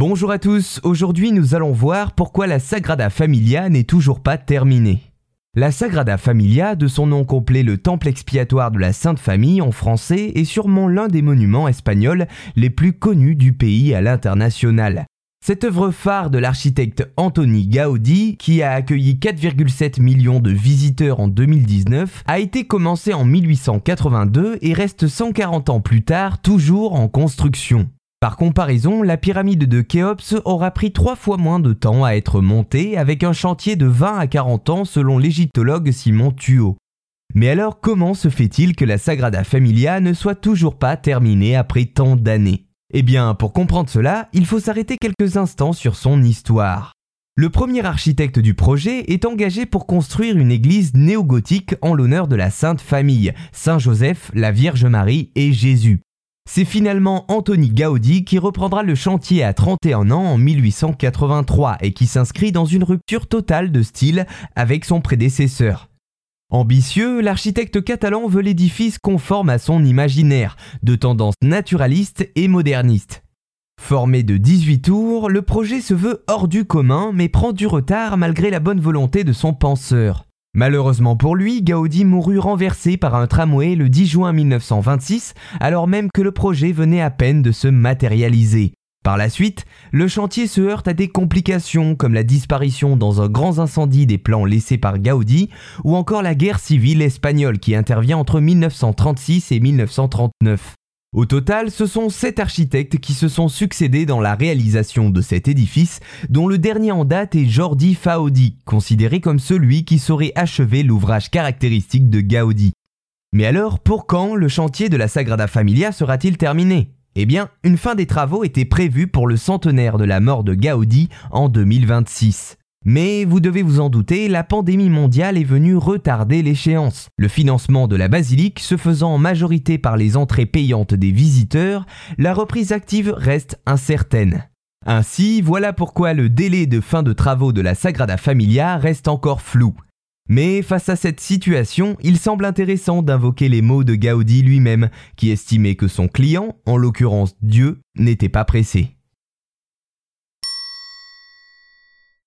Bonjour à tous, aujourd'hui nous allons voir pourquoi la Sagrada Familia n'est toujours pas terminée. La Sagrada Familia, de son nom complet le Temple expiatoire de la Sainte Famille en français, est sûrement l'un des monuments espagnols les plus connus du pays à l'international. Cette œuvre phare de l'architecte Antoni Gaudi, qui a accueilli 4,7 millions de visiteurs en 2019, a été commencée en 1882 et reste 140 ans plus tard toujours en construction. Par comparaison, la pyramide de Khéops aura pris trois fois moins de temps à être montée avec un chantier de 20 à 40 ans selon l'égyptologue Simon Thuot. Mais alors comment se fait-il que la Sagrada Familia ne soit toujours pas terminée après tant d'années? Eh bien, pour comprendre cela, il faut s'arrêter quelques instants sur son histoire. Le premier architecte du projet est engagé pour construire une église néo-gothique en l'honneur de la Sainte Famille, Saint Joseph, la Vierge Marie et Jésus. C'est finalement Anthony Gaudi qui reprendra le chantier à 31 ans en 1883 et qui s'inscrit dans une rupture totale de style avec son prédécesseur. Ambitieux, l'architecte catalan veut l'édifice conforme à son imaginaire, de tendance naturaliste et moderniste. Formé de 18 tours, le projet se veut hors du commun mais prend du retard malgré la bonne volonté de son penseur. Malheureusement pour lui, Gaudi mourut renversé par un tramway le 10 juin 1926, alors même que le projet venait à peine de se matérialiser. Par la suite, le chantier se heurte à des complications comme la disparition dans un grand incendie des plans laissés par Gaudi ou encore la guerre civile espagnole qui intervient entre 1936 et 1939. Au total, ce sont sept architectes qui se sont succédés dans la réalisation de cet édifice, dont le dernier en date est Jordi Faudi, considéré comme celui qui saurait achever l'ouvrage caractéristique de Gaudi. Mais alors, pour quand le chantier de la Sagrada Familia sera-t-il terminé? Eh bien, une fin des travaux était prévue pour le centenaire de la mort de Gaudi en 2026. Mais vous devez vous en douter, la pandémie mondiale est venue retarder l'échéance. Le financement de la basilique se faisant en majorité par les entrées payantes des visiteurs, la reprise active reste incertaine. Ainsi, voilà pourquoi le délai de fin de travaux de la Sagrada Familia reste encore flou. Mais face à cette situation, il semble intéressant d'invoquer les mots de Gaudi lui-même, qui estimait que son client, en l'occurrence Dieu, n'était pas pressé.